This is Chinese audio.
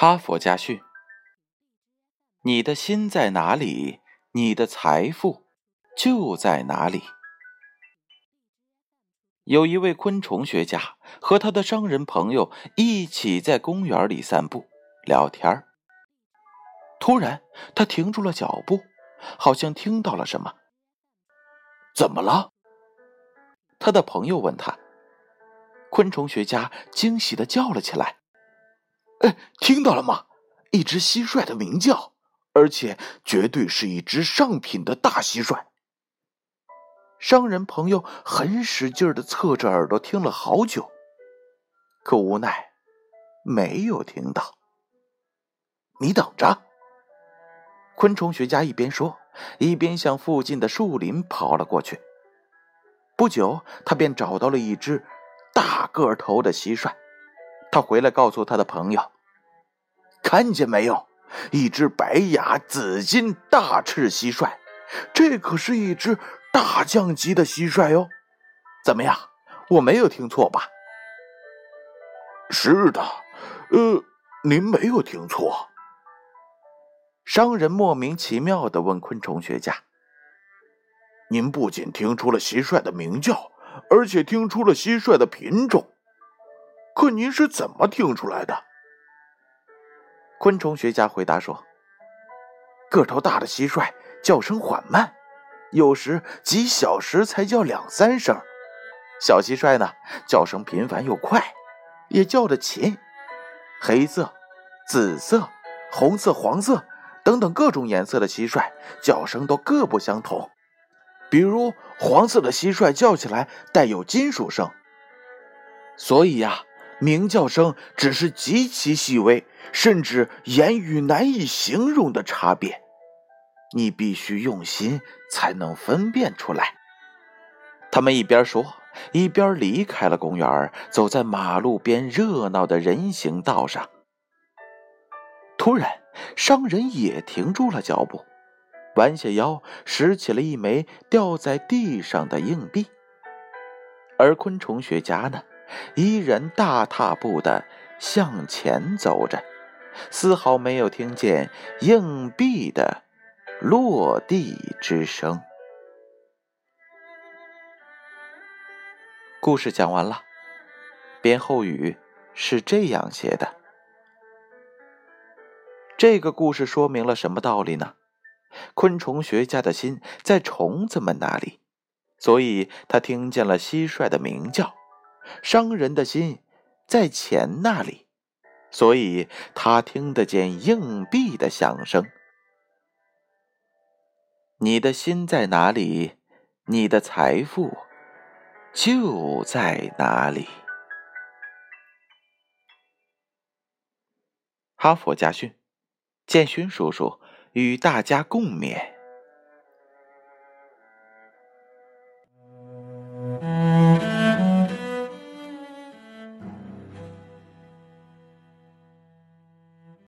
哈佛家训：你的心在哪里，你的财富就在哪里。有一位昆虫学家和他的商人朋友一起在公园里散步聊天突然，他停住了脚步，好像听到了什么。怎么了？他的朋友问他。昆虫学家惊喜的叫了起来：“哎，听到了吗？一只蟋蟀的鸣叫，而且绝对是一只上品的大蟋蟀。”商人朋友很使劲的侧着耳朵听了好久，可无奈没有听到。你等着！昆虫学家一边说，一边向附近的树林跑了过去。不久，他便找到了一只。大个头的蟋蟀，他回来告诉他的朋友：“看见没有，一只白牙紫金大翅蟋蟀，这可是一只大将级的蟋蟀哟！怎么样，我没有听错吧？”“是的，呃，您没有听错。”商人莫名其妙的问昆虫学家：“您不仅听出了蟋蟀的鸣叫？”而且听出了蟋蟀的品种，可您是怎么听出来的？昆虫学家回答说：“个头大的蟋蟀叫声缓慢，有时几小时才叫两三声；小蟋蟀呢，叫声频繁又快，也叫得勤。黑色、紫色、红色、黄色等等各种颜色的蟋蟀叫声都各不相同。”比如黄色的蟋蟀叫起来带有金属声，所以呀，鸣叫声只是极其细微，甚至言语难以形容的差别，你必须用心才能分辨出来。他们一边说，一边离开了公园，走在马路边热闹的人行道上。突然，商人也停住了脚步。弯下腰，拾起了一枚掉在地上的硬币。而昆虫学家呢，依然大踏步的向前走着，丝毫没有听见硬币的落地之声。故事讲完了，编后语是这样写的。这个故事说明了什么道理呢？昆虫学家的心在虫子们那里，所以他听见了蟋蟀的鸣叫；商人的心在钱那里，所以他听得见硬币的响声。你的心在哪里，你的财富就在哪里。哈佛家训，建勋叔叔。与大家共勉。